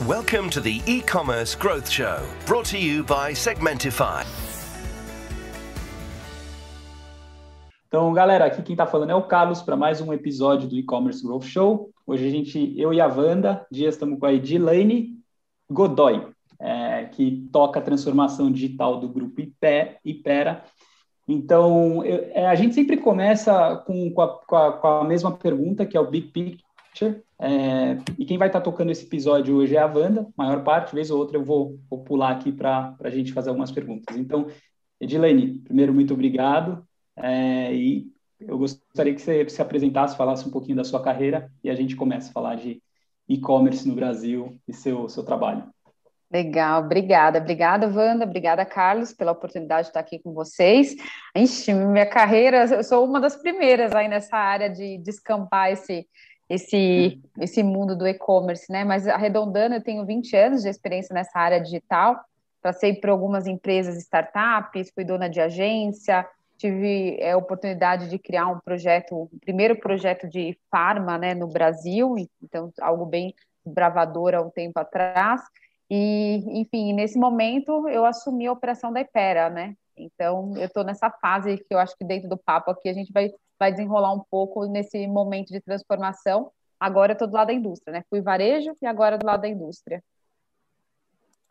Welcome to the e-commerce growth show, brought to you by Segmentify. Então, galera, aqui quem está falando é o Carlos para mais um episódio do e-commerce growth show. Hoje a gente, eu e a Wanda, dias estamos com a Edilane Godoy, é, que toca a transformação digital do grupo Ipe, Ipera. Então, eu, é, a gente sempre começa com, com, a, com, a, com, a, mesma pergunta, que é o Big Picture. É, e quem vai estar tá tocando esse episódio hoje é a Wanda, maior parte, vez ou outra eu vou, vou pular aqui para a gente fazer algumas perguntas. Então, Edilene, primeiro, muito obrigado. É, e eu gostaria que você se apresentasse, falasse um pouquinho da sua carreira e a gente começa a falar de e-commerce no Brasil e seu, seu trabalho. Legal, obrigada. Obrigada, Wanda. Obrigada, Carlos, pela oportunidade de estar aqui com vocês. Ixi, minha carreira, eu sou uma das primeiras aí nessa área de descampar esse, esse, esse mundo do e-commerce, né? Mas arredondando, eu tenho 20 anos de experiência nessa área digital. Passei por algumas empresas, startups, fui dona de agência, tive é, a oportunidade de criar um projeto, o primeiro projeto de farma né, no Brasil, então algo bem bravador há um tempo atrás. E, enfim, nesse momento eu assumi a operação da Ipera, né? Então, eu estou nessa fase que eu acho que dentro do papo aqui a gente vai, vai desenrolar um pouco nesse momento de transformação. Agora eu estou do lado da indústria, né? Fui varejo e agora do lado da indústria.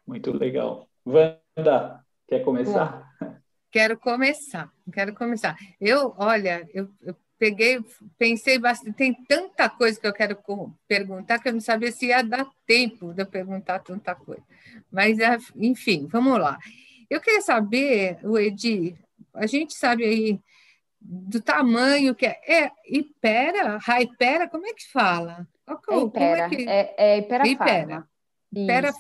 Muito legal. Wanda, quer começar? Bom, quero começar, quero começar. Eu, olha, eu, eu peguei, pensei bastante, tem tanta coisa que eu quero perguntar que eu não sabia se ia dar tempo de eu perguntar tanta coisa. Mas, é, enfim, vamos lá. Eu queria saber, o Edi, a gente sabe aí do tamanho que é. É Ipera? Raipera? Como é que fala? É Ipera. É, que... é, é Ipera, Ipera. Ipera,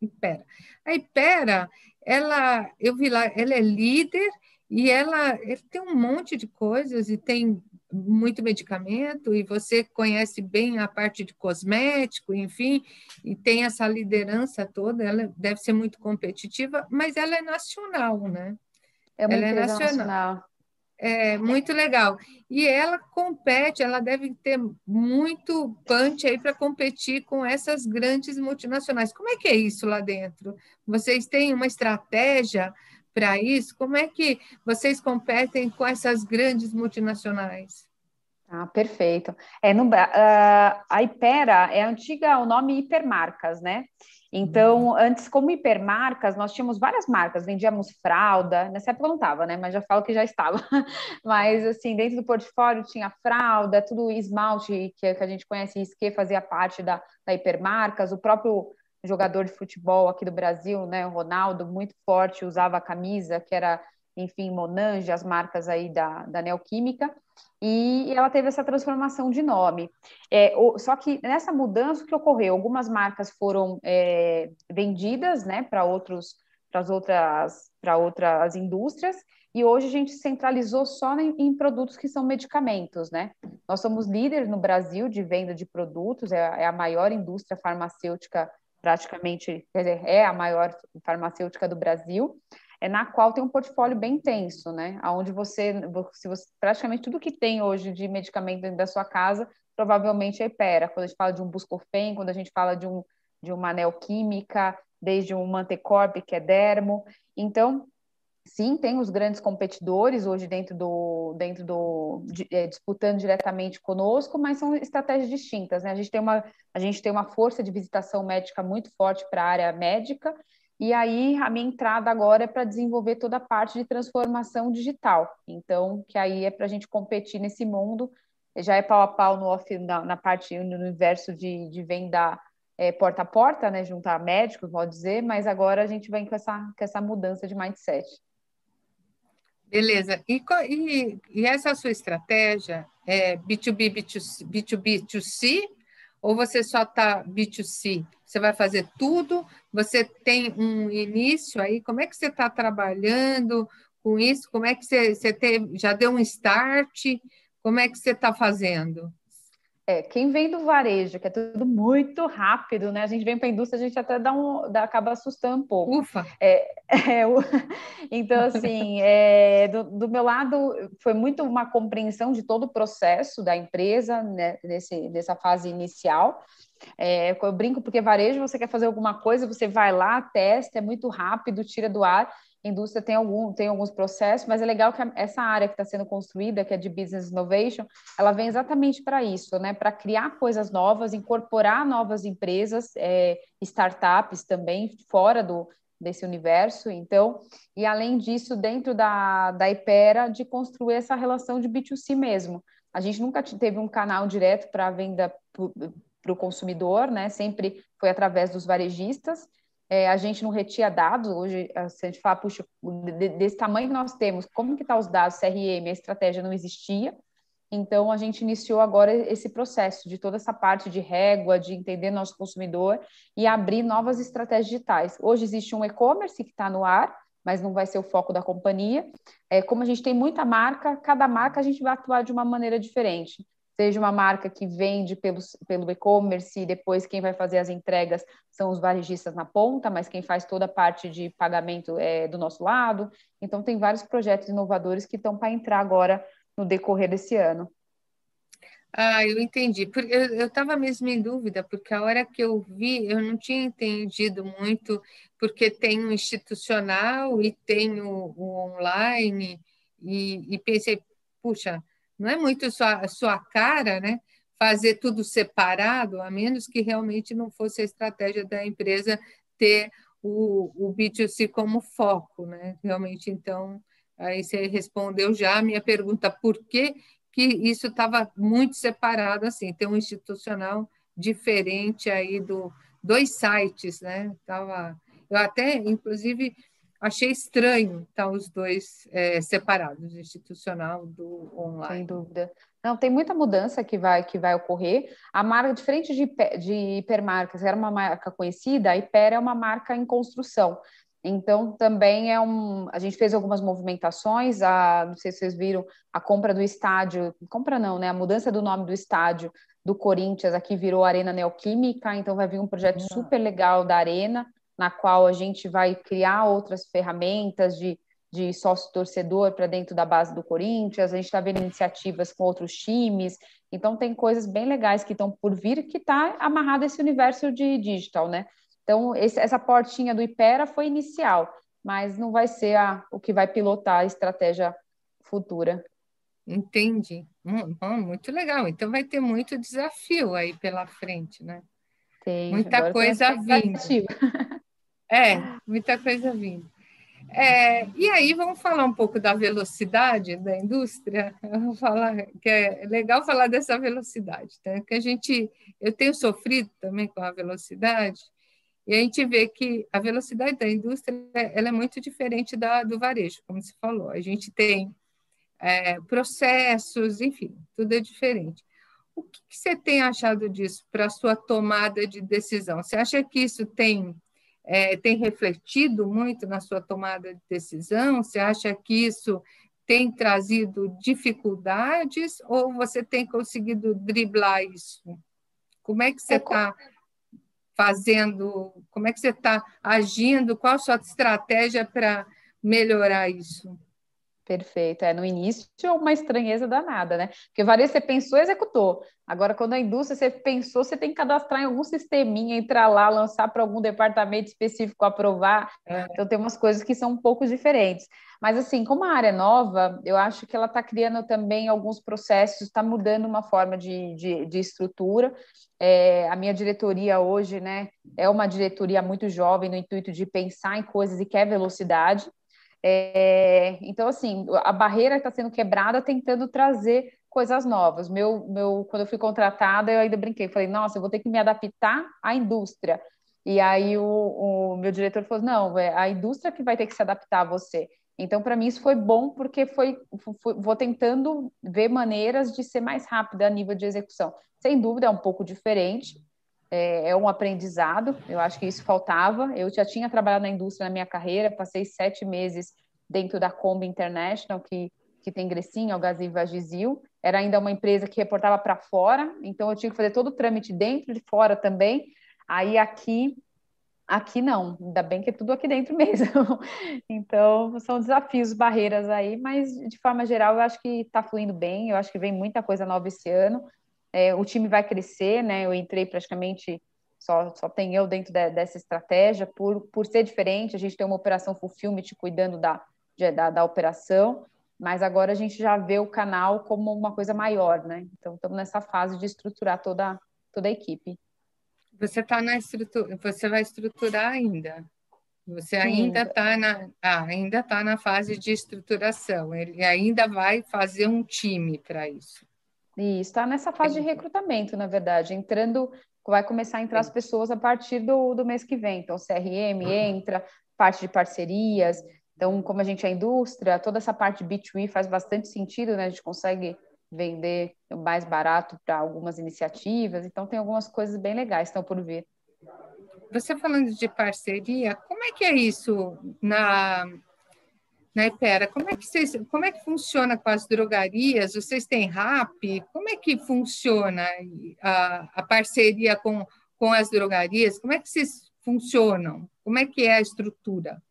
Ipera. A Ipera, ela, eu vi lá, ela é líder e ela, ela tem um monte de coisas e tem muito medicamento e você conhece bem a parte de cosmético, enfim, e tem essa liderança toda, ela deve ser muito competitiva, mas ela é nacional, né? É uma ela é nacional. nacional. É muito legal. E ela compete, ela deve ter muito punch aí para competir com essas grandes multinacionais. Como é que é isso lá dentro? Vocês têm uma estratégia para isso? Como é que vocês competem com essas grandes multinacionais? Ah, perfeito. É, no, uh, a Ipera é antiga, o nome hipermarcas, né? Então, uhum. antes, como hipermarcas, nós tínhamos várias marcas, vendíamos fralda, nessa época não estava, né? Mas já falo que já estava. Mas, assim, dentro do portfólio tinha fralda, tudo esmalte, que, a gente conhece, que fazia parte da, da hipermarcas, o próprio jogador de futebol aqui do Brasil, né, o Ronaldo, muito forte, usava a camisa que era, enfim, Monange, as marcas aí da, da Neoquímica, e ela teve essa transformação de nome. É, o, só que nessa mudança, que ocorreu? Algumas marcas foram é, vendidas, né, para outros para as outras para outras indústrias e hoje a gente centralizou só em, em, produtos que são medicamentos, né? Nós somos líderes no Brasil de venda de produtos, é, é a maior indústria farmacêutica praticamente, quer dizer, é a maior farmacêutica do Brasil, é na qual tem um portfólio bem intenso, né? Onde você, se você praticamente tudo que tem hoje de medicamento dentro da sua casa, provavelmente é Ipera. Quando a gente fala de um Buscofen, quando a gente fala de um de uma neoquímica, desde um Mantecorp, que é dermo. Então, sim, tem os grandes competidores hoje dentro do, dentro do de, é, disputando diretamente conosco, mas são estratégias distintas, né? A gente tem uma, a gente tem uma força de visitação médica muito forte para a área médica, e aí a minha entrada agora é para desenvolver toda a parte de transformação digital. Então, que aí é para a gente competir nesse mundo, já é pau a pau no off, na, na parte no universo de, de venda é, porta a porta, né, juntar médicos, pode dizer, mas agora a gente vem com essa, com essa mudança de mindset. Beleza. E, e, e essa sua estratégia é B2B, B2C, B2B, B2C ou você só está B2C? Você vai fazer tudo? Você tem um início aí? Como é que você está trabalhando com isso? Como é que você, você teve, já deu um start? Como é que você está fazendo? É, quem vem do varejo, que é tudo muito rápido, né? A gente vem para a indústria, a gente até dá um, dá, acaba assustando um pouco. Ufa! É, é, então, assim, é, do, do, meu lado, foi muito uma compreensão de todo o processo da empresa, né, nesse, nessa fase inicial. É, eu brinco porque varejo, você quer fazer alguma coisa, você vai lá, testa, é muito rápido, tira do ar indústria tem, algum, tem alguns processos, mas é legal que essa área que está sendo construída, que é de Business Innovation, ela vem exatamente para isso, né? Para criar coisas novas, incorporar novas empresas, é, startups também, fora do, desse universo, então, e além disso, dentro da, da Ipera, de construir essa relação de B2C mesmo. A gente nunca teve um canal direto para venda para o consumidor, né? Sempre foi através dos varejistas, é, a gente não retia dados, hoje se a gente fala, puxa, desse tamanho que nós temos, como que estão tá os dados CRM, a estratégia não existia, então a gente iniciou agora esse processo de toda essa parte de régua, de entender nosso consumidor e abrir novas estratégias digitais. Hoje existe um e-commerce que está no ar, mas não vai ser o foco da companhia. É, como a gente tem muita marca, cada marca a gente vai atuar de uma maneira diferente seja uma marca que vende pelo, pelo e-commerce e depois quem vai fazer as entregas são os varejistas na ponta, mas quem faz toda a parte de pagamento é do nosso lado. Então, tem vários projetos inovadores que estão para entrar agora no decorrer desse ano. Ah, eu entendi. Eu estava mesmo em dúvida, porque a hora que eu vi, eu não tinha entendido muito, porque tem o institucional e tem o, o online, e, e pensei, puxa, não é muito sua, sua cara, né? Fazer tudo separado, a menos que realmente não fosse a estratégia da empresa ter o, o B2C como foco, né? Realmente, então, aí você respondeu já a minha pergunta, por que, que isso estava muito separado assim? Tem um institucional diferente aí do dois sites, né? Tava, eu até, inclusive, achei estranho estar os dois é, separados, institucional do online. Sem dúvida. Não, tem muita mudança que vai, que vai ocorrer. A marca, diferente de, de hipermarcas, era uma marca conhecida, a Hiper é uma marca em construção. Então, também é um. A gente fez algumas movimentações, a, não sei se vocês viram, a compra do estádio, compra não, né? A mudança do nome do estádio do Corinthians aqui virou Arena Neoquímica, então vai vir um projeto ah. super legal da Arena na qual a gente vai criar outras ferramentas de, de sócio-torcedor para dentro da base do Corinthians, a gente está vendo iniciativas com outros times, então tem coisas bem legais que estão por vir que está amarrado esse universo de digital, né? Então, esse, essa portinha do Ipera foi inicial, mas não vai ser a, o que vai pilotar a estratégia futura. Entendi. Hum, muito legal. Então vai ter muito desafio aí pela frente, né? Tem. Muita coisa vindo. É, muita coisa vindo. É, e aí vamos falar um pouco da velocidade da indústria. Vou falar que é legal falar dessa velocidade, né? Que a gente, eu tenho sofrido também com a velocidade e a gente vê que a velocidade da indústria ela é muito diferente da do varejo, como se falou. A gente tem é, processos, enfim, tudo é diferente. O que, que você tem achado disso para a sua tomada de decisão? Você acha que isso tem é, tem refletido muito na sua tomada de decisão? Você acha que isso tem trazido dificuldades ou você tem conseguido driblar isso? Como é que você está fazendo? Como é que você está agindo? Qual a sua estratégia para melhorar isso? Perfeito. É, no início, uma estranheza danada, né? Porque varejo você pensou, executou. Agora, quando a indústria você pensou, você tem que cadastrar em algum sisteminha, entrar lá, lançar para algum departamento específico aprovar. É. Então, tem umas coisas que são um pouco diferentes. Mas, assim, como a área é nova, eu acho que ela está criando também alguns processos, está mudando uma forma de, de, de estrutura. É, a minha diretoria hoje, né, é uma diretoria muito jovem, no intuito de pensar em coisas e quer velocidade. É, então, assim, a barreira está sendo quebrada tentando trazer coisas novas. Meu, meu, quando eu fui contratada, eu ainda brinquei, falei, nossa, eu vou ter que me adaptar à indústria. E aí o, o meu diretor falou, não, é a indústria que vai ter que se adaptar a você. Então, para mim, isso foi bom, porque foi, foi, vou tentando ver maneiras de ser mais rápida a nível de execução. Sem dúvida, é um pouco diferente, é, é, um aprendizado, eu acho que isso faltava. Eu já tinha trabalhado na indústria na minha carreira, passei sete meses dentro da Kombi International, que, que tem Grecinho, Algaziva, Gizil. era ainda uma empresa que reportava para fora, então eu tinha que fazer todo o trâmite dentro e fora também. Aí aqui Aqui não, ainda bem que é tudo aqui dentro mesmo. Então, são desafios, barreiras aí, mas de forma geral eu acho que está fluindo bem, eu acho que vem muita coisa nova esse ano. É, o time vai crescer, né? Eu entrei praticamente, só, só tem eu dentro de, dessa estratégia, por, por ser diferente, a gente tem uma operação fulfillment cuidando da, de, da, da operação, mas agora a gente já vê o canal como uma coisa maior, né? Então, estamos nessa fase de estruturar toda, toda a equipe. Você está na estrutura, você vai estruturar ainda. Você ainda está na, ah, ainda tá na fase de estruturação. Ele ainda vai fazer um time para isso. Isso, está nessa fase de recrutamento, na verdade, entrando, vai começar a entrar as pessoas a partir do, do mês que vem. Então, CRM entra, parte de parcerias. Então, como a gente é indústria, toda essa parte de B2B faz bastante sentido, né? A gente consegue vender mais barato para algumas iniciativas. Então, tem algumas coisas bem legais estão por vir. Você falando de parceria, como é que é isso na na Ipera? Como é que vocês, como é que funciona com as drogarias? Vocês têm RAP? Como é que funciona a, a parceria com, com as drogarias? Como é que vocês funcionam? Como é que é a estrutura?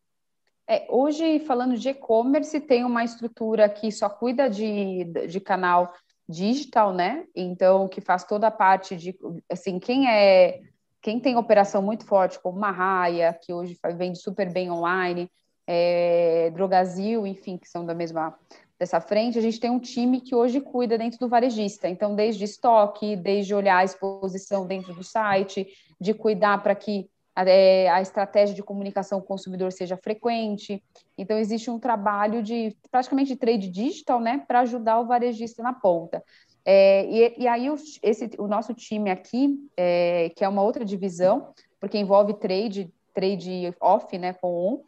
É, hoje, falando de e-commerce, tem uma estrutura que só cuida de, de canal digital, né? Então, que faz toda a parte de, assim, quem é, quem tem operação muito forte, como Marraia, que hoje vende super bem online, é, Drogazil, enfim, que são da mesma dessa frente, a gente tem um time que hoje cuida dentro do varejista. Então, desde estoque, desde olhar a exposição dentro do site, de cuidar para que é, a estratégia de comunicação com o consumidor seja frequente. Então, existe um trabalho de praticamente de trade digital, né, para ajudar o varejista na ponta. É, e, e, aí, o, esse, o nosso time aqui, é, que é uma outra divisão, porque envolve trade, trade off, né, com on,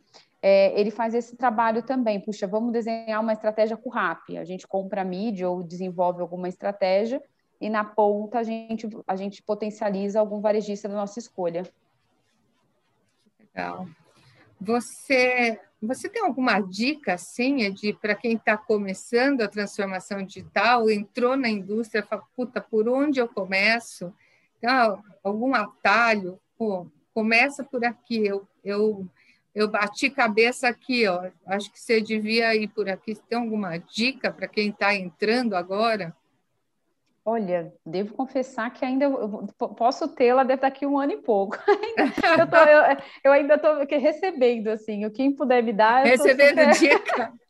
é, ele faz esse trabalho também. Puxa, vamos desenhar uma estratégia com o RAP. A gente compra mídia ou desenvolve alguma estratégia e na ponta a gente, a gente potencializa algum varejista da nossa escolha. Legal. Você, você tem alguma dica, assim, de para quem está começando a transformação digital, entrou na indústria, fala, puta, por onde eu começo? Então, algum atalho? Pô, começa por aqui. Eu, eu, eu bati cabeça aqui, ó. Acho que você devia ir por aqui. Tem alguma dica para quem está entrando agora? Olha, devo confessar que ainda posso tê-la daqui um ano e pouco. eu, tô, eu, eu, ainda estou recebendo, assim, o quem puder me dar. Recebendo super... dica.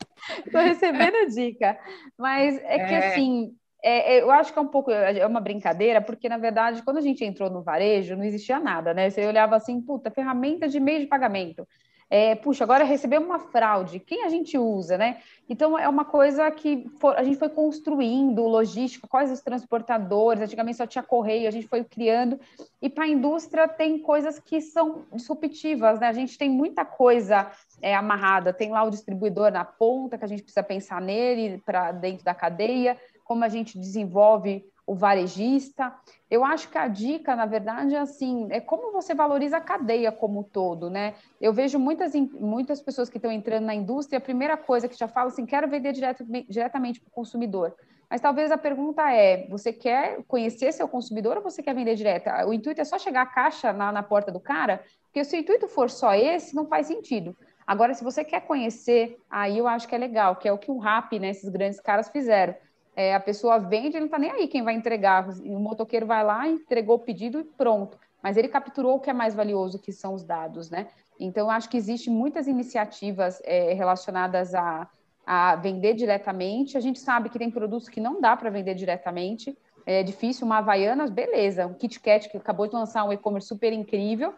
Estou recebendo dica. Mas é, é. que, assim, é, é, eu acho que é um pouco, é uma brincadeira, porque, na verdade, quando a gente entrou no varejo, não existia nada, né? Você olhava assim, puta, ferramenta de meio de pagamento é, puxa, agora recebeu uma fraude, quem a gente usa, né? Então é uma coisa que for, a gente foi construindo, logística, quais os transportadores, antigamente só tinha correio, a gente foi criando, e para a indústria tem coisas que são disruptivas, né? A gente tem muita coisa é, amarrada, tem lá o distribuidor na ponta, que a gente precisa pensar nele para dentro da cadeia, como a gente desenvolve o varejista. Eu acho que a dica, na verdade, é assim, é como você valoriza a cadeia como um todo, né? Eu vejo muitas, muitas pessoas que estão entrando na indústria, a primeira coisa que já falam assim, quero vender direto, diretamente para o consumidor. Mas talvez a pergunta é, você quer conhecer seu consumidor ou você quer vender direto? O intuito é só chegar a caixa na, na porta do cara? Porque se o intuito for só esse, não faz sentido. Agora, se você quer conhecer, aí eu acho que é legal, que é o que o RAP, né, esses grandes caras fizeram é, a pessoa vende, não está nem aí quem vai entregar. O motoqueiro vai lá, entregou o pedido e pronto. Mas ele capturou o que é mais valioso, que são os dados, né? Então, acho que existem muitas iniciativas é, relacionadas a, a vender diretamente. A gente sabe que tem produtos que não dá para vender diretamente. É difícil, uma Havaianas, beleza. Um Kit Kat que acabou de lançar um e-commerce super incrível,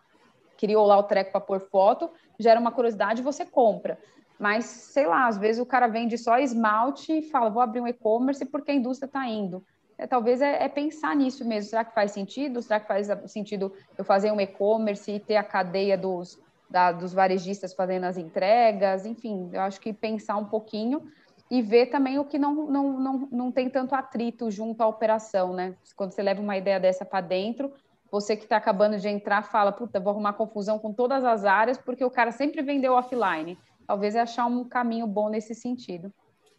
criou lá o treco para pôr foto, gera uma curiosidade, você compra. Mas, sei lá, às vezes o cara vende só esmalte e fala, vou abrir um e-commerce porque a indústria está indo. É, talvez é, é, pensar nisso mesmo. Será que faz sentido? Será que faz sentido eu fazer um e-commerce e ter a cadeia dos, da, dos varejistas fazendo as entregas? Enfim, eu acho que pensar um pouquinho e ver também o que não, não, não, não tem tanto atrito junto à operação, né? Quando você leva uma ideia dessa para dentro, você que está acabando de entrar fala, puta, vou arrumar confusão com todas as áreas porque o cara sempre vendeu offline talvez é achar um caminho bom nesse sentido.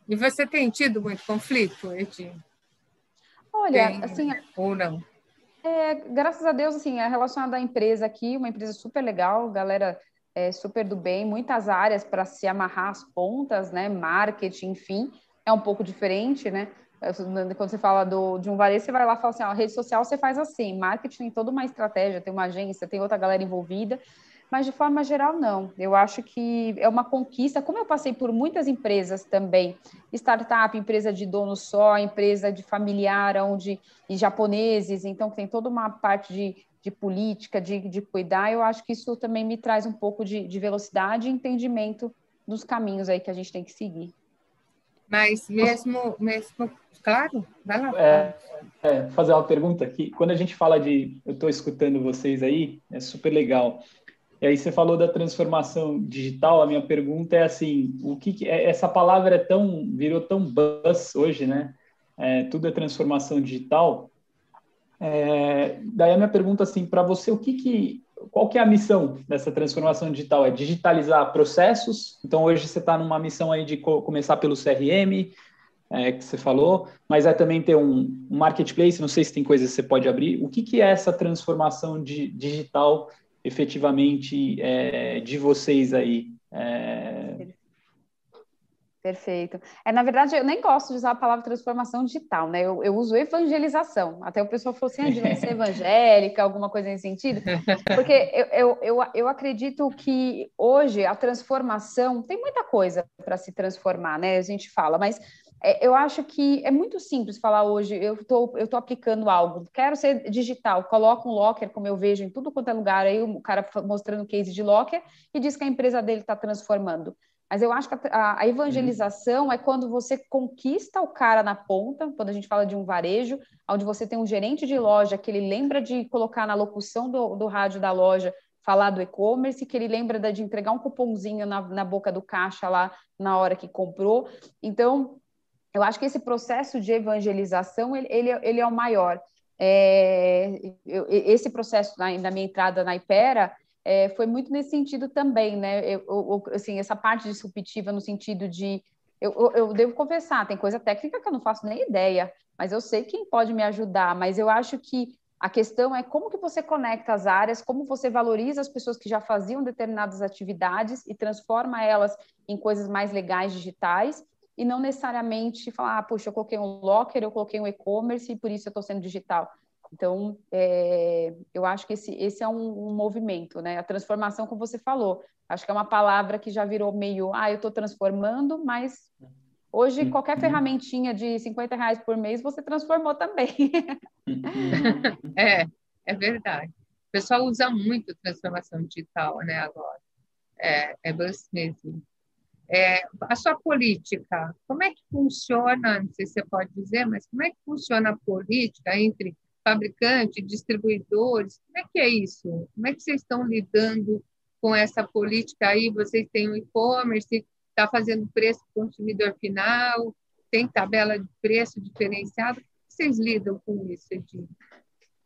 E você tem tido muito conflito, Edi? Olha, Tem, assim. Ou não? É, graças a Deus, assim, é relacionada à empresa aqui, uma empresa super legal, galera é, super do bem, muitas áreas para se amarrar as pontas, né? Marketing, enfim, é um pouco diferente, né? Quando você fala do, de um varejo, você vai lá e fala assim: ó, rede social você faz assim, marketing tem toda uma estratégia, tem uma agência, tem outra galera envolvida, mas de forma geral, não. Eu acho que é uma conquista. Como eu passei por muitas empresas também, startup, empresa de dono só, empresa de familiar, onde e japoneses, então tem toda uma parte de, de política, de, de cuidar. Eu acho que isso também me traz um pouco de, de velocidade e entendimento dos caminhos aí que a gente tem que seguir. Mas mesmo, mesmo, claro, vai lá. É, é, fazer uma pergunta aqui. Quando a gente fala de, eu estou escutando vocês aí, é super legal. E aí você falou da transformação digital. A minha pergunta é assim: o que, que é, essa palavra é tão virou tão buzz hoje, né? É, tudo é transformação digital. É, daí a minha pergunta assim para você: o que, que qual que é a missão dessa transformação digital? É digitalizar processos. Então hoje você está numa missão aí de co começar pelo CRM, é, que você falou, mas é também ter um, um, marketplace. Não sei se tem coisas que você pode abrir. O que, que é essa transformação de, digital efetivamente é, de vocês aí? É... Perfeito. É, na verdade, eu nem gosto de usar a palavra transformação digital, né? Eu, eu uso evangelização. Até o pessoal falou assim, ah, ser evangélica, alguma coisa nesse sentido. Porque eu, eu, eu, eu acredito que hoje a transformação tem muita coisa para se transformar, né? A gente fala, mas é, eu acho que é muito simples falar hoje, eu tô, eu tô aplicando algo, quero ser digital, coloca um locker, como eu vejo em tudo quanto é lugar, aí o cara mostrando case de locker e diz que a empresa dele está transformando. Mas eu acho que a, a evangelização uhum. é quando você conquista o cara na ponta, quando a gente fala de um varejo, onde você tem um gerente de loja que ele lembra de colocar na locução do, do rádio da loja falar do e-commerce, que ele lembra de entregar um cupomzinho na, na boca do caixa lá na hora que comprou. Então, eu acho que esse processo de evangelização ele, ele, ele é o maior. É, eu, esse processo na, na, minha entrada na Ipera é, foi muito nesse sentido também, né? Eu, eu, assim, essa parte disruptiva no sentido de eu, eu, devo confessar, tem coisa técnica que eu não faço nem ideia, mas eu sei quem pode me ajudar. Mas eu acho que a questão é como que você conecta as áreas, como você valoriza as pessoas que já faziam determinadas atividades e transforma elas em coisas mais legais digitais e não necessariamente falar, ah, puxa, eu coloquei um locker, eu coloquei um e-commerce e por isso eu estou sendo digital. Então, é, eu acho que esse, esse é um, um, movimento, né? A transformação, como você falou, acho que é uma palavra que já virou meio, ah, eu estou transformando, mas hoje uhum. qualquer ferramentinha de 50 reais por mês você transformou também. é, é verdade. O pessoal usa muito transformação digital, né, agora. É, é mesmo. É, a sua política, como é que funciona? Não sei se você pode dizer, mas como é que funciona a política entre fabricantes, distribuidores? Como é que é isso? Como é que vocês estão lidando com essa política aí? Vocês têm o e-commerce, está fazendo preço para o consumidor final, tem tabela de preço diferenciado? Como vocês lidam com isso, Edinho?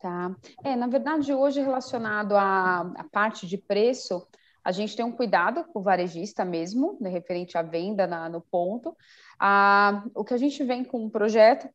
Tá. É, na verdade, hoje, relacionado à, à parte de preço, a gente tem um cuidado com o varejista mesmo, né, referente à venda na, no ponto. Ah, o que a gente vem com o projeto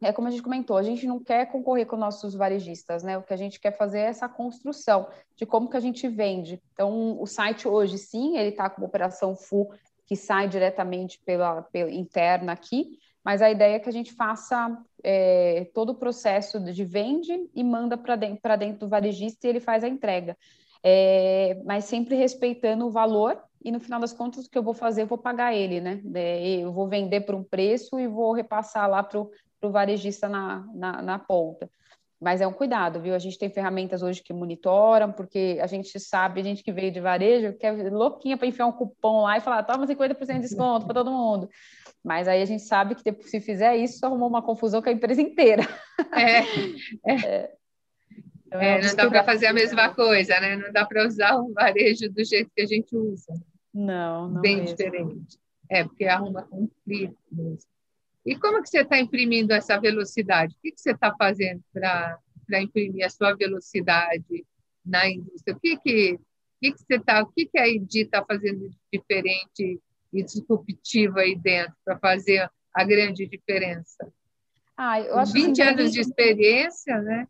é como a gente comentou, a gente não quer concorrer com nossos varejistas, né? O que a gente quer fazer é essa construção de como que a gente vende. Então, o site hoje, sim, ele está com operação full, que sai diretamente pela, pela interna aqui, mas a ideia é que a gente faça é, todo o processo de vende e manda para dentro, dentro do varejista e ele faz a entrega é, mas sempre respeitando o valor e no final das contas o que eu vou fazer, eu vou pagar ele, né? Eu vou vender por um preço e vou repassar lá para o varejista na, na, na, ponta. Mas é um cuidado, viu? A gente tem ferramentas hoje que monitoram, porque a gente sabe, a gente que veio de varejo, que é louquinha para enfiar um cupom lá e falar, toma 50% de desconto para todo mundo. Mas aí a gente sabe que se fizer isso, arrumou uma confusão com a empresa inteira. É, é. é. Então, é, não dá para fazer a mesma coisa, né? Não dá para usar o varejo do jeito que a gente usa. Não, não Bem mesmo. diferente. É, porque arruma conflito mesmo. E como que você está imprimindo essa velocidade? O que, que você está fazendo para imprimir a sua velocidade na indústria? O que, que, que, que você tá, o que, que a Edi está fazendo de diferente e disruptivo aí dentro para fazer a grande diferença? Ah, eu acho 20 anos de experiência, né?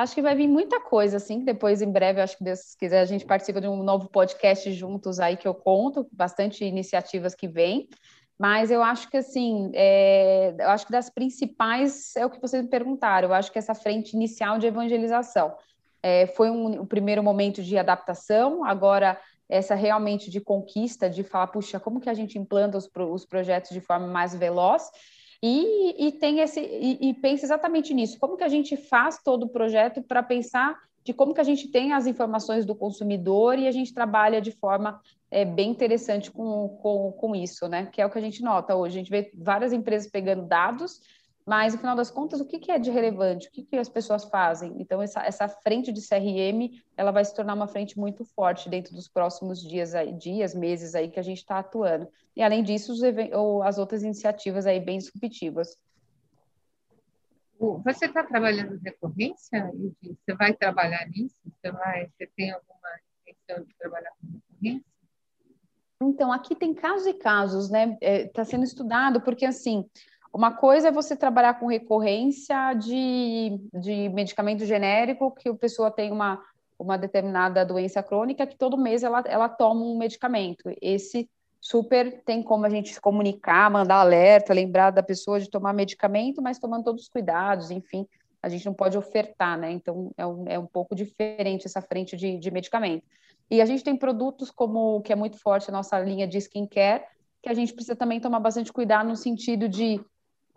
Acho que vai vir muita coisa, assim, depois, em breve, acho que Deus quiser, a gente participa de um novo podcast juntos aí que eu conto, bastante iniciativas que vêm. Mas eu acho que, assim, é, eu acho que das principais é o que vocês me perguntaram. Eu acho que essa frente inicial de evangelização é, foi um, um primeiro momento de adaptação, agora essa realmente de conquista, de falar, puxa, como que a gente implanta os, os projetos de forma mais veloz? E, e tem esse e, e, pensa exatamente nisso. Como que a gente faz todo o projeto para pensar de como que a gente tem as informações do consumidor e a gente trabalha de forma é, bem interessante com, com, com isso, né? Que é o que a gente nota hoje. A gente vê várias empresas pegando dados, mas no final das contas, o que, que é de relevante? O que, que as pessoas fazem? Então, essa, essa frente de CRM, ela vai se tornar uma frente muito forte dentro dos próximos dias, aí, dias meses aí que a gente está atuando. E além disso, os, ou as outras iniciativas aí bem disruptivas. Você está trabalhando recorrência? Você vai trabalhar nisso? Você, vai, você tem alguma intenção de trabalhar com recorrência? Então, aqui tem casos e casos, né? Está é, tá sendo estudado, porque assim, uma coisa é você trabalhar com recorrência de, de medicamento genérico, que a pessoa tem uma, uma determinada doença crônica, que todo mês ela, ela toma um medicamento. Esse super tem como a gente se comunicar, mandar alerta, lembrar da pessoa de tomar medicamento, mas tomando todos os cuidados, enfim, a gente não pode ofertar, né? Então é um, é um pouco diferente essa frente de, de medicamento. E a gente tem produtos como que é muito forte a nossa linha de skincare, que a gente precisa também tomar bastante cuidado no sentido de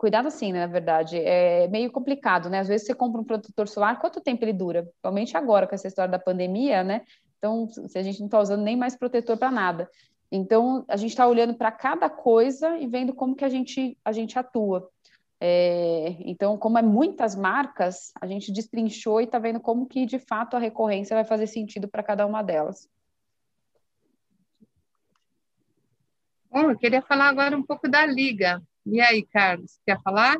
cuidado assim, né, na verdade, é meio complicado, né? Às vezes você compra um protetor solar, quanto tempo ele dura? Principalmente agora com essa história da pandemia, né? Então, se a gente não está usando nem mais protetor para nada. Então, a gente está olhando para cada coisa e vendo como que a gente, a gente atua. É, então, como é muitas marcas, a gente destrinchou e está vendo como que, de fato, a recorrência vai fazer sentido para cada uma delas. Bom, eu queria falar agora um pouco da Liga. E aí, Carlos, quer falar?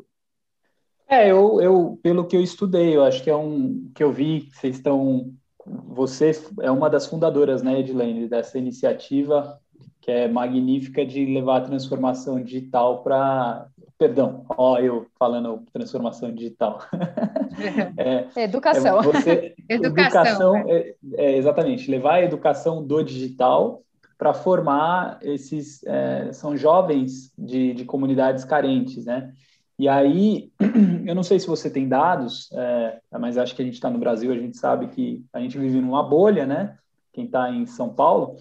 É, eu, eu, pelo que eu estudei, eu acho que é um que eu vi, vocês estão, você é uma das fundadoras, né, Edilene, dessa iniciativa que é magnífica de levar a transformação digital para. Perdão, ó, eu falando transformação digital. é, educação. É você, educação, educação é, é, exatamente, levar a educação do digital para formar esses. É, são jovens de, de comunidades carentes, né? E aí, eu não sei se você tem dados, é, mas acho que a gente está no Brasil, a gente sabe que a gente vive numa bolha, né? Quem está em São Paulo,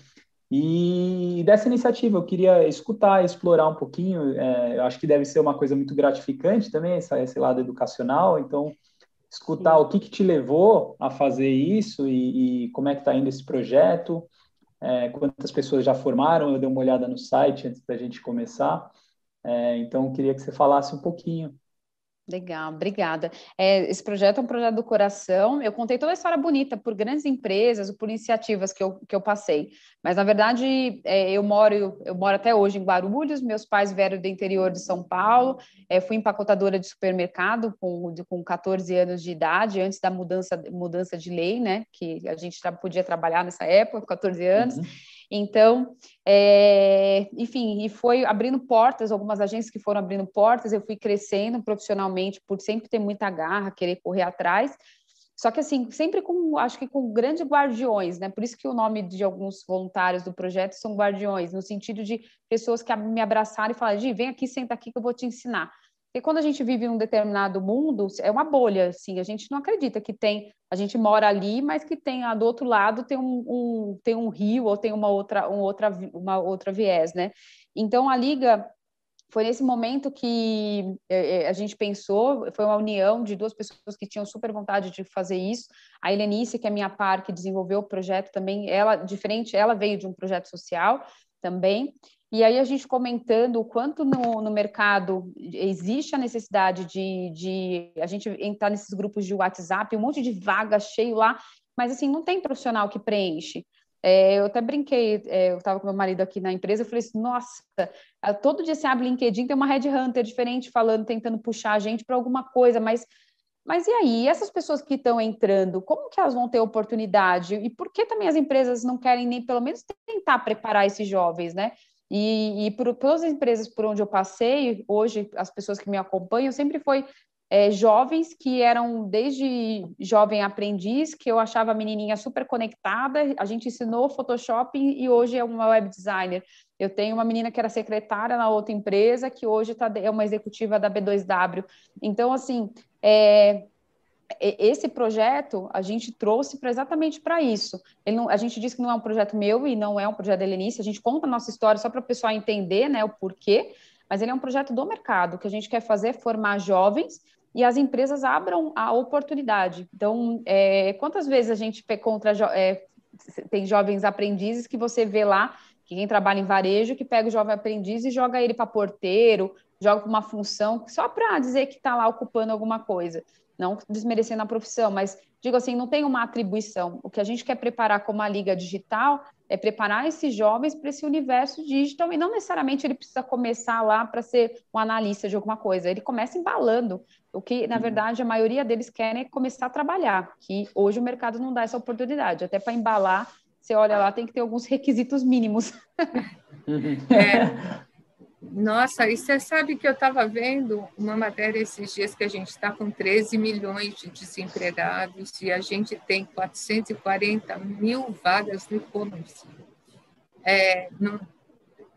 e dessa iniciativa eu queria escutar, explorar um pouquinho. É, eu acho que deve ser uma coisa muito gratificante também, essa, esse lado educacional. Então, escutar Sim. o que, que, te levou a fazer isso e, e como é que está indo esse projeto, é, quantas pessoas já formaram. Eu dei uma olhada no site antes da gente começar. É, então, queria que você falasse um pouquinho Legal, obrigada. É, esse projeto é um projeto do coração. Eu contei toda a história bonita por grandes empresas, por iniciativas que eu, que eu passei. Mas, na verdade, é, eu moro eu moro até hoje em Guarulhos, meus pais vieram do interior de São Paulo, é, fui empacotadora de supermercado com, com 14 anos de idade, antes da mudança, mudança de lei, né? Que a gente podia trabalhar nessa época, 14 anos. Uhum. Então, é, enfim, e foi abrindo portas, algumas agências que foram abrindo portas, eu fui crescendo profissionalmente por sempre ter muita garra, querer correr atrás. Só que assim, sempre com, acho que com grandes guardiões, né? Por isso que o nome de alguns voluntários do projeto são guardiões, no sentido de pessoas que me abraçaram e falaram, Gi, vem aqui, senta aqui que eu vou te ensinar. Porque quando a gente vive em um determinado mundo, é uma bolha, assim, a gente não acredita que tem, a gente mora ali, mas que tem do outro lado tem um, um, tem um rio ou tem uma outra, um outra, uma outra viés, né? Então a liga foi nesse momento que é, é, a gente pensou, foi uma união de duas pessoas que tinham super vontade de fazer isso. A Helenice, que é minha par, que desenvolveu o projeto também, ela, diferente, ela veio de um projeto social também, e aí a gente comentando o quanto no, no mercado existe a necessidade de, de a gente entrar nesses grupos de WhatsApp, um monte de vaga cheio lá, mas assim, não tem profissional que preenche. É, eu até brinquei, é, eu estava com meu marido aqui na empresa, eu falei assim, nossa, todo dia você abre LinkedIn, tem uma Red Hunter diferente falando, tentando puxar a gente para alguma coisa, mas mas e aí, essas pessoas que estão entrando, como que elas vão ter oportunidade? E por que também as empresas não querem nem pelo menos tentar preparar esses jovens, né? E, e por, pelas empresas por onde eu passei, hoje as pessoas que me acompanham sempre foi é, jovens que eram desde jovem aprendiz, que eu achava a menininha super conectada, a gente ensinou Photoshop e hoje é uma web designer. Eu tenho uma menina que era secretária na outra empresa, que hoje tá, é uma executiva da B2W. Então, assim, é, esse projeto a gente trouxe para exatamente para isso. Não, a gente diz que não é um projeto meu e não é um projeto da Helenice, a gente conta a nossa história só para o pessoal entender né, o porquê, mas ele é um projeto do mercado. Que a gente quer fazer é formar jovens e as empresas abram a oportunidade. Então, é, quantas vezes a gente contra, é, tem jovens aprendizes que você vê lá, que quem trabalha em varejo, que pega o jovem aprendiz e joga ele para porteiro, joga para uma função, só para dizer que está lá ocupando alguma coisa não desmerecendo a profissão, mas digo assim, não tem uma atribuição. O que a gente quer preparar como a Liga Digital é preparar esses jovens para esse universo digital e não necessariamente ele precisa começar lá para ser um analista de alguma coisa. Ele começa embalando. O que, na uhum. verdade, a maioria deles querem é começar a trabalhar, que hoje o mercado não dá essa oportunidade. Até para embalar, você olha lá, tem que ter alguns requisitos mínimos. É. Nossa, e você sabe que eu estava vendo uma matéria esses dias que a gente está com 13 milhões de desempregados e a gente tem 440 mil vagas no e-commerce. É, no,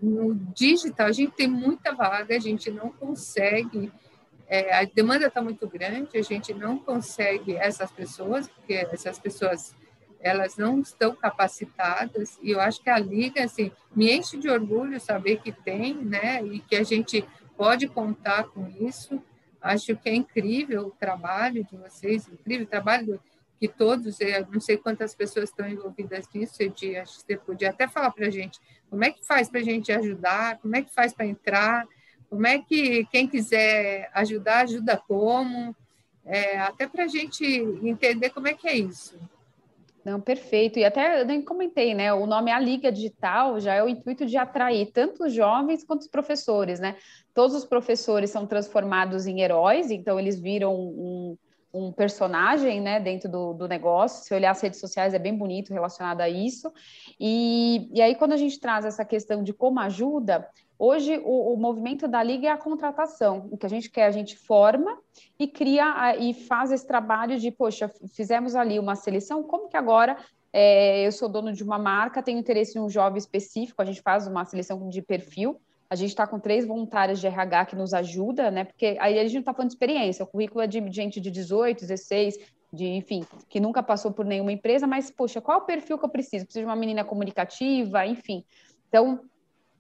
no, digital, a gente tem muita vaga, a gente não consegue, é, a demanda está muito grande, a gente não consegue essas pessoas, porque essas pessoas elas não estão capacitadas e eu acho que a liga assim me enche de orgulho saber que tem, né, e que a gente pode contar com isso. Acho que é incrível o trabalho de vocês, incrível o trabalho que todos, eu não sei quantas pessoas estão envolvidas nisso, Edi, acho que você podia até falar para a gente como é que faz para a gente ajudar, como é que faz para entrar, como é que quem quiser ajudar, ajuda como, é, até para a gente entender como é que é isso. Não, perfeito. E até eu nem comentei, né? O nome A Liga Digital já é o intuito de atrair tanto os jovens quanto os professores, né? Todos os professores são transformados em heróis, então eles viram um, um personagem, né, dentro do, do negócio. Se olhar as redes sociais é bem bonito relacionado a isso. E, e aí, quando a gente traz essa questão de como ajuda, Hoje, o, o, movimento da Liga é a contratação. O que a gente quer, a gente forma e cria e faz esse trabalho de, poxa, fizemos ali uma seleção, como que agora é, eu sou dono de uma marca, tenho interesse em um jovem específico, a gente faz uma seleção de perfil, a gente está com três voluntários de RH que nos ajuda, né? Porque aí a gente não está falando de experiência, o currículo é de gente de 18, 16, de, enfim, que nunca passou por nenhuma empresa, mas, poxa, qual é o perfil que eu preciso? Preciso de uma menina comunicativa, enfim. Então,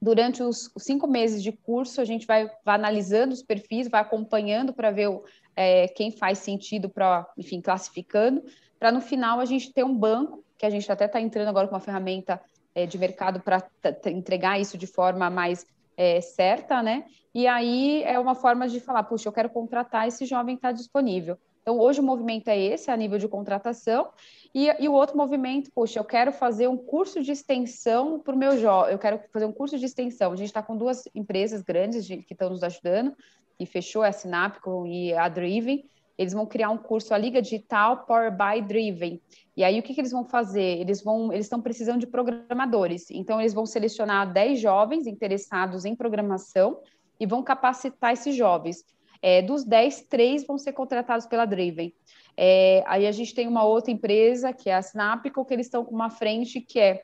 durante os cinco meses de curso, a gente vai, vai analisando os perfis, vai acompanhando para ver o, é, quem faz sentido para, enfim, classificando, para no final a gente ter um banco, que a gente até está entrando agora com uma ferramenta é, de mercado para entregar isso de forma mais é, certa, né? E aí é uma forma de falar, puxa, eu quero contratar esse jovem está disponível. Então, hoje o movimento é esse, a nível de contratação, e, e o outro movimento, poxa, eu quero fazer um curso de extensão para o meu jovem, eu quero fazer um curso de extensão. A gente está com duas empresas grandes de, que estão nos ajudando, e fechou a Sinapco e a Driven, eles vão criar um curso, a Liga Digital Power by Driven. E aí, o que, que eles vão fazer? Eles vão, eles estão precisando de programadores. Então, eles vão selecionar 10 jovens interessados em programação e vão capacitar esses jovens. É, dos 10, três vão ser contratados pela Driven. É, aí a gente tem uma outra empresa, que é a Snapco, que eles estão com uma frente que é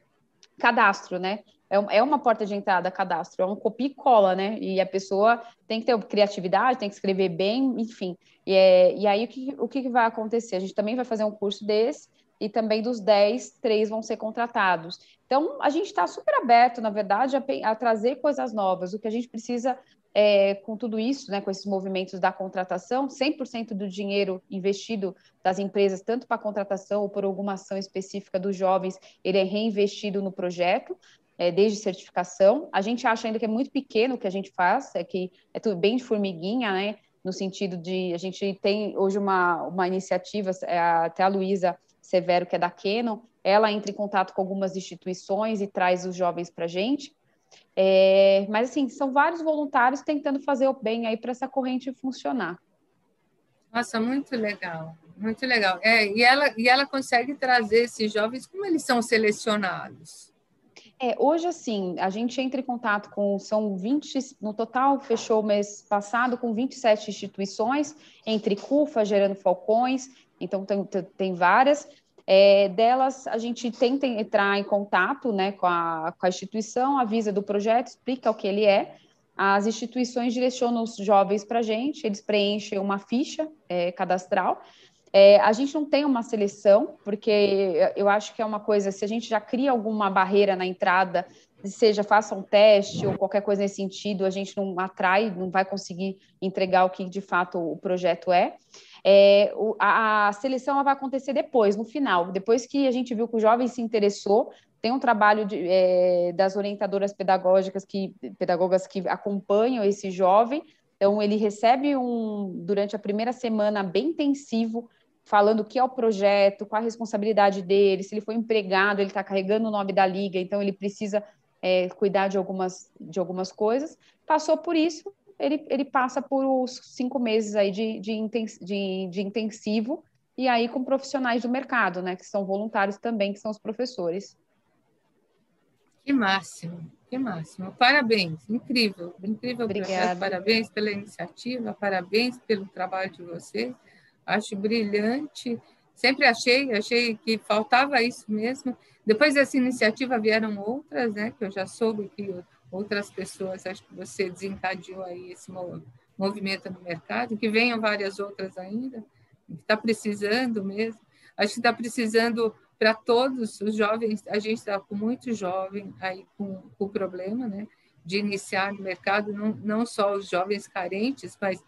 cadastro, né? É, é uma porta de entrada, cadastro, é um copia e cola, né? E a pessoa tem que ter criatividade, tem que escrever bem, enfim. E, é, e aí o, que, o que vai acontecer? A gente também vai fazer um curso desse, e também dos 10, três vão ser contratados. Então, a gente está super aberto, na verdade, a, a, trazer coisas novas. O que a gente precisa é, com tudo isso, né, com esses movimentos da contratação, 100% do dinheiro investido das empresas, tanto para contratação ou por alguma ação específica dos jovens, ele é reinvestido no projeto, é, desde certificação. A gente acha ainda que é muito pequeno o que a gente faz, é que é tudo bem de formiguinha, né, no sentido de a gente tem hoje uma, uma iniciativa, é, até a Luísa Severo, que é da Canon, ela entra em contato com algumas instituições e traz os jovens para a gente, é, mas, assim, são vários voluntários tentando fazer o bem aí para essa corrente funcionar. Nossa, muito legal, muito legal. É, e, ela, e ela consegue trazer esses jovens, como eles são selecionados? É, hoje, assim, a gente entra em contato com, são 20, no total, fechou o mês passado com 27 instituições, entre CUFA, Gerando Falcões, então tem, tem várias. É, delas, a gente tenta entrar em contato né, com, a, com a instituição, avisa do projeto, explica o que ele é. As instituições direcionam os jovens para a gente, eles preenchem uma ficha é, cadastral. É, a gente não tem uma seleção, porque eu acho que é uma coisa, se a gente já cria alguma barreira na entrada, seja faça um teste ou qualquer coisa nesse sentido, a gente não atrai, não vai conseguir entregar o que de fato o projeto é. É, a, seleção vai acontecer depois, no final, depois que a gente viu que o jovem se interessou, tem um trabalho de, é, das orientadoras pedagógicas que pedagogas que acompanham esse jovem. Então ele recebe um durante a primeira semana bem intensivo, falando o que é o projeto, qual a responsabilidade dele, se ele foi empregado, ele está carregando o nome da liga, então ele precisa é, cuidar de algumas de algumas coisas. Passou por isso, ele, ele passa por os cinco meses aí de, de, de, de intensivo, e aí com profissionais do mercado, né, que são voluntários também, que são os professores. Que máximo, que máximo. Parabéns, incrível, incrível Obrigada. projeto, parabéns pela iniciativa, parabéns pelo trabalho de vocês. Acho brilhante. Sempre achei, achei que faltava isso mesmo. Depois dessa iniciativa vieram outras, né, que eu já soube que outras pessoas, acho que você desencadeou aí esse movimento no mercado, que venham várias outras ainda, está precisando mesmo. Acho que está precisando para todos os jovens, a gente está com muito jovem aí com o problema, né, de iniciar no mercado, não, não só os jovens carentes, mas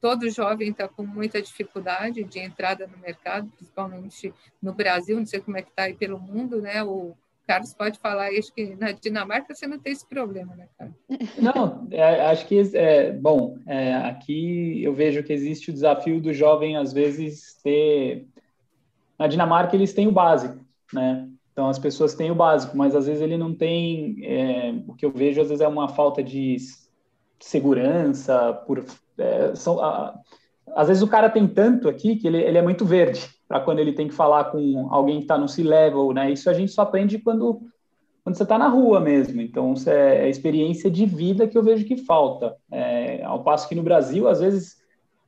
todo jovem está com muita dificuldade de entrada no mercado, principalmente no Brasil, não sei como é que está aí pelo mundo, né, o Carlos pode falar, acho que na Dinamarca você não tem esse problema, né, Carlos? Não, é, acho que, é, bom, é, aqui eu vejo que existe o desafio do jovem, às vezes, ter... Na Dinamarca, eles têm o básico, né? Então, as pessoas têm o básico, mas às vezes ele não tem... É, o que eu vejo, às vezes, é uma falta de segurança, por... É, são, a, às vezes o cara tem tanto aqui que ele, ele é muito verde, para quando ele tem que falar com alguém que está no C-level, né? Isso a gente só aprende quando, quando você está na rua mesmo. Então, isso é, é experiência de vida que eu vejo que falta. É, ao passo que no Brasil, às vezes,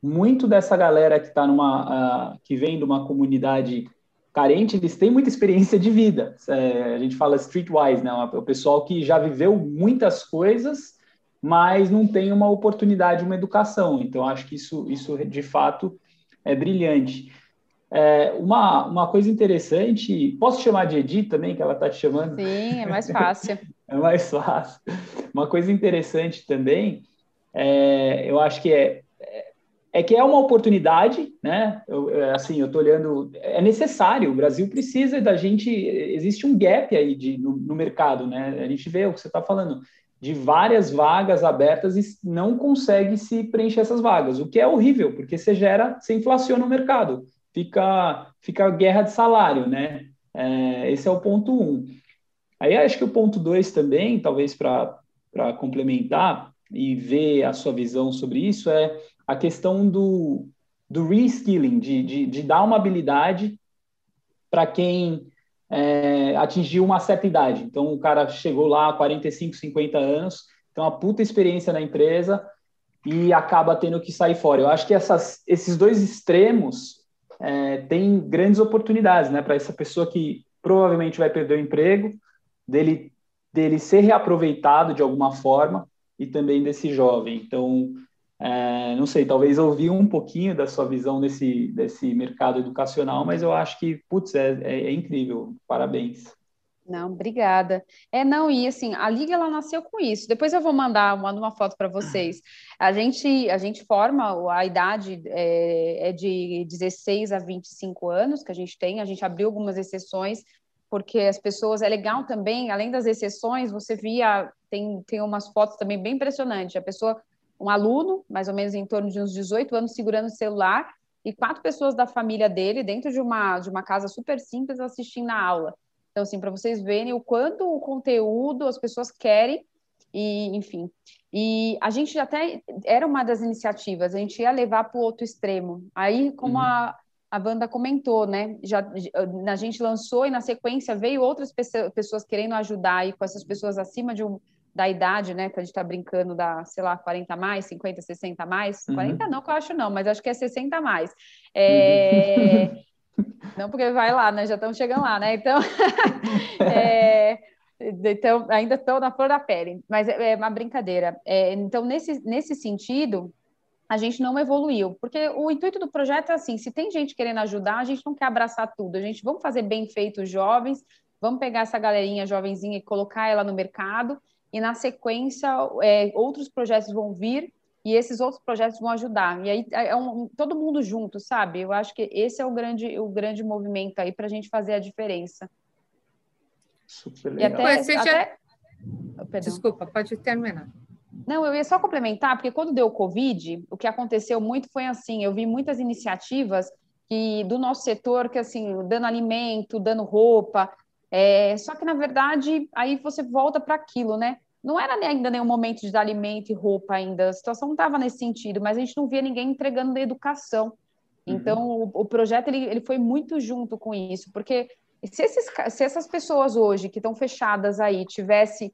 muito dessa galera que está numa, que vem de uma comunidade carente, eles têm muita experiência de vida. É, a gente fala streetwise, né? O pessoal que já viveu muitas coisas, mas não tem uma oportunidade, uma educação. Então, acho que isso, isso de fato é brilhante. É, uma, uma coisa interessante, posso chamar de Edi também, que ela está te chamando? Sim, é mais fácil. é mais fácil. Uma coisa interessante também, é, eu acho que é, é que é uma oportunidade, né? Eu, é, assim, eu estou olhando, é necessário, o Brasil precisa da gente, existe um gap aí de, no, no mercado, né? A gente vê o que você está falando, de várias vagas abertas e não consegue se preencher essas vagas, o que é horrível, porque você gera, você inflaciona o mercado fica, fica guerra de salário, né? É, esse é o ponto um. Aí acho que o ponto dois também, talvez para complementar e ver a sua visão sobre isso, é a questão do, do reskilling, de, de, de dar uma habilidade para quem é, atingiu uma certa idade. Então, o cara chegou lá 45, 50 anos, tem uma puta experiência na empresa e acaba tendo que sair fora. Eu acho que essas, esses dois extremos é, tem grandes oportunidades, né, para essa pessoa que provavelmente vai perder o emprego, dele, dele ser reaproveitado de alguma forma e também desse jovem. Então, é, não sei, talvez ouvir um pouquinho da sua visão desse, desse mercado educacional, mas eu acho que, putz, é, é, é incrível. Parabéns. Não, obrigada. É, não, e assim, a Liga ela nasceu com isso. Depois eu vou mandar, mando uma foto para vocês. A gente, a gente forma, a idade é, é, de 16 a 25 anos que a gente tem, a gente abriu algumas exceções, porque as pessoas, é legal também, além das exceções, você via, tem, tem umas fotos também bem impressionantes, a pessoa, um aluno, mais ou menos em torno de uns 18 anos, segurando o celular, e quatro pessoas da família dele, dentro de uma, de uma casa super simples, assistindo a aula. Então, assim, para vocês verem o quanto o conteúdo as pessoas querem, e enfim. E a gente até era uma das iniciativas, a gente ia levar para o outro extremo. Aí, como uhum. a, a Wanda comentou, né? Já a gente lançou e na sequência veio outras pessoas querendo ajudar aí com essas pessoas acima de um, da idade, né? Que a gente está brincando da, sei lá, 40 mais, 50, 60 mais. Uhum. 40 não, que eu acho não, mas acho que é 60 mais. É... Uhum. Não, porque vai lá, né? Já estão chegando lá, né? Então, é... então ainda estou na flor da pele, mas é, é uma brincadeira. É, então, nesse, nesse sentido, a gente não evoluiu, porque o intuito do projeto é assim, se tem gente querendo ajudar, a gente não quer abraçar tudo, a gente vamos fazer bem feito os jovens, vamos pegar essa galerinha jovenzinha e colocar ela no mercado, e na sequência é, outros projetos vão vir e esses outros projetos vão ajudar. E aí é um, todo mundo junto, sabe? Eu acho que esse é o grande, o grande movimento aí para a gente fazer a diferença. Super legal. E até, até... Já... Desculpa, pode terminar. Não, eu ia só complementar, porque quando deu o Covid, o que aconteceu muito foi assim, eu vi muitas iniciativas que, do nosso setor, que assim, dando alimento, dando roupa, é, só que, na verdade, aí você volta para aquilo, né? Não era ainda nenhum momento de dar alimento e roupa ainda, a situação não estava nesse sentido, mas a gente não via ninguém entregando da educação. Uhum. Então, o, o, projeto ele, ele foi muito junto com isso, porque se, esses, se essas pessoas hoje que estão fechadas aí tivesse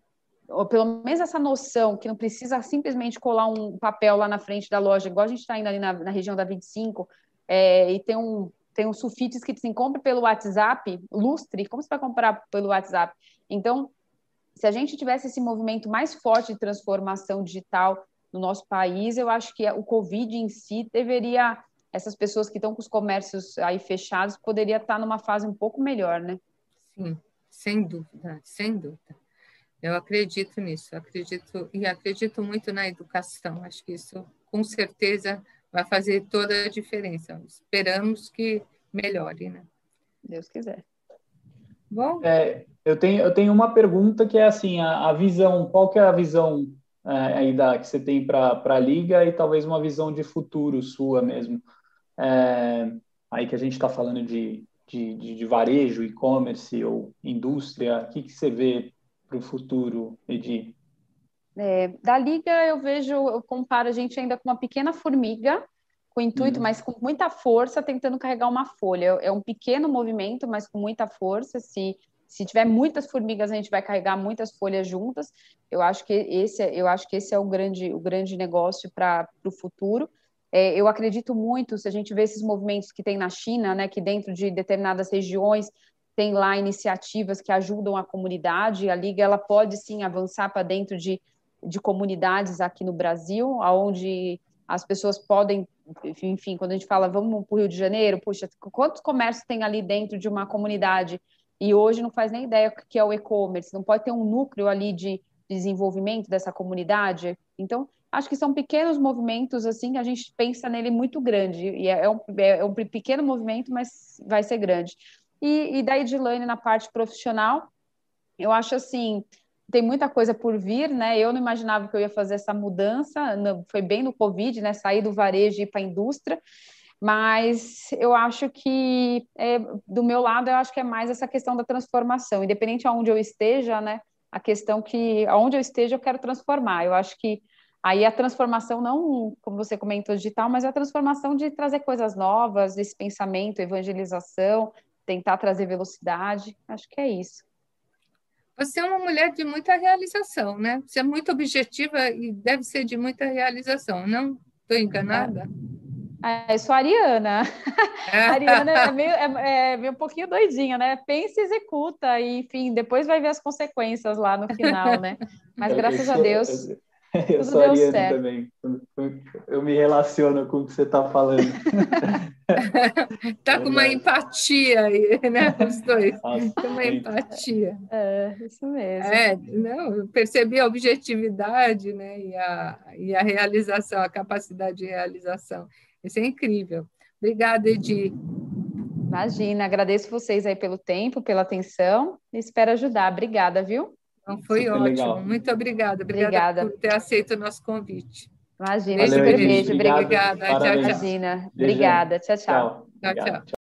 ou pelo menos essa noção que não precisa simplesmente colar um papel lá na frente da loja, igual a gente está indo ali na, na, região da 25, é, e tem um, tem um sulfite escrito assim, compre pelo WhatsApp, lustre, como você vai comprar pelo WhatsApp? Então, se a gente tivesse esse movimento mais forte de transformação digital no nosso país, eu acho que o Covid em si deveria, essas pessoas que estão com os comércios aí fechados, poderia estar numa fase um pouco melhor, né? Sim, sem dúvida, sem dúvida. Eu acredito nisso, acredito e acredito muito na educação. Acho que isso com certeza vai fazer toda a diferença. Esperamos que melhore, né? Deus quiser. Bom. É, eu tenho eu tenho uma pergunta que é assim a, a visão. Qual que é a visão é, aí da que você tem para a liga e talvez uma visão de futuro sua mesmo. É, aí que a gente está falando de, de, de, de varejo, e-commerce ou indústria, o que, que você vê para o futuro, Edi? É, da liga eu vejo, eu comparo a gente ainda com uma pequena formiga, com intuito, uhum. mas com muita força, tentando carregar uma folha. É um pequeno movimento, mas com muita força. Se se tiver muitas formigas, a gente vai carregar muitas folhas juntas. Eu acho que esse, é, eu acho que esse é o grande, o grande negócio para o futuro. É, eu acredito muito, se a gente vê esses movimentos que tem na China, né, que dentro de determinadas regiões tem lá iniciativas que ajudam a comunidade. A Liga ela pode sim avançar para dentro de, de comunidades aqui no Brasil, aonde as pessoas podem, enfim, quando a gente fala vamos para o Rio de Janeiro, puxa, quantos comércios tem ali dentro de uma comunidade? E hoje não faz nem ideia o que é o e-commerce, não pode ter um núcleo ali de desenvolvimento dessa comunidade. Então, acho que são pequenos movimentos assim a gente pensa nele muito grande e é um, é um pequeno movimento mas vai ser grande e, e da Edilane na parte profissional, eu acho assim, tem muita coisa por vir, né? Eu não imaginava que eu ia fazer essa mudança, foi bem no Covid, né? Sair do varejo e ir para a indústria, mas eu acho que, é, do meu lado, eu acho que é mais essa questão da transformação, independente aonde eu esteja, né? A questão que, aonde eu esteja, eu quero transformar. Eu acho que aí a transformação, não como você comentou, digital, mas a transformação de trazer coisas novas, esse pensamento, evangelização, tentar trazer velocidade. Acho que é isso. Você é uma mulher de muita realização, né? Você é muito objetiva e deve ser de muita realização, não? Estou enganada? É, eu sou a Ariana. A Ariana é meio, é, é meio um pouquinho doidinha, né? Pensa e executa, e enfim, depois vai ver as consequências lá no final, né? Mas graças a Deus. Eu sou ariano certo. também. Eu me relaciono com o que você está falando. Está com uma empatia aí, né? Os dois. Com uma empatia. É, isso mesmo. É, não, eu percebi a objetividade, né? E a, e a realização, a capacidade de realização. Isso é incrível. Obrigada, Edi. Imagina, agradeço vocês aí pelo tempo, pela atenção e espero ajudar. Obrigada, viu? Então, foi Super ótimo. Legal. Muito obrigada. obrigada. Obrigada por ter aceito o nosso convite. Imagina, Valeu, super beijo. Obrigada. Obrigada. Tchau, tchau. Imagina. Obrigada. Tchau, tchau. Tchau, tchau.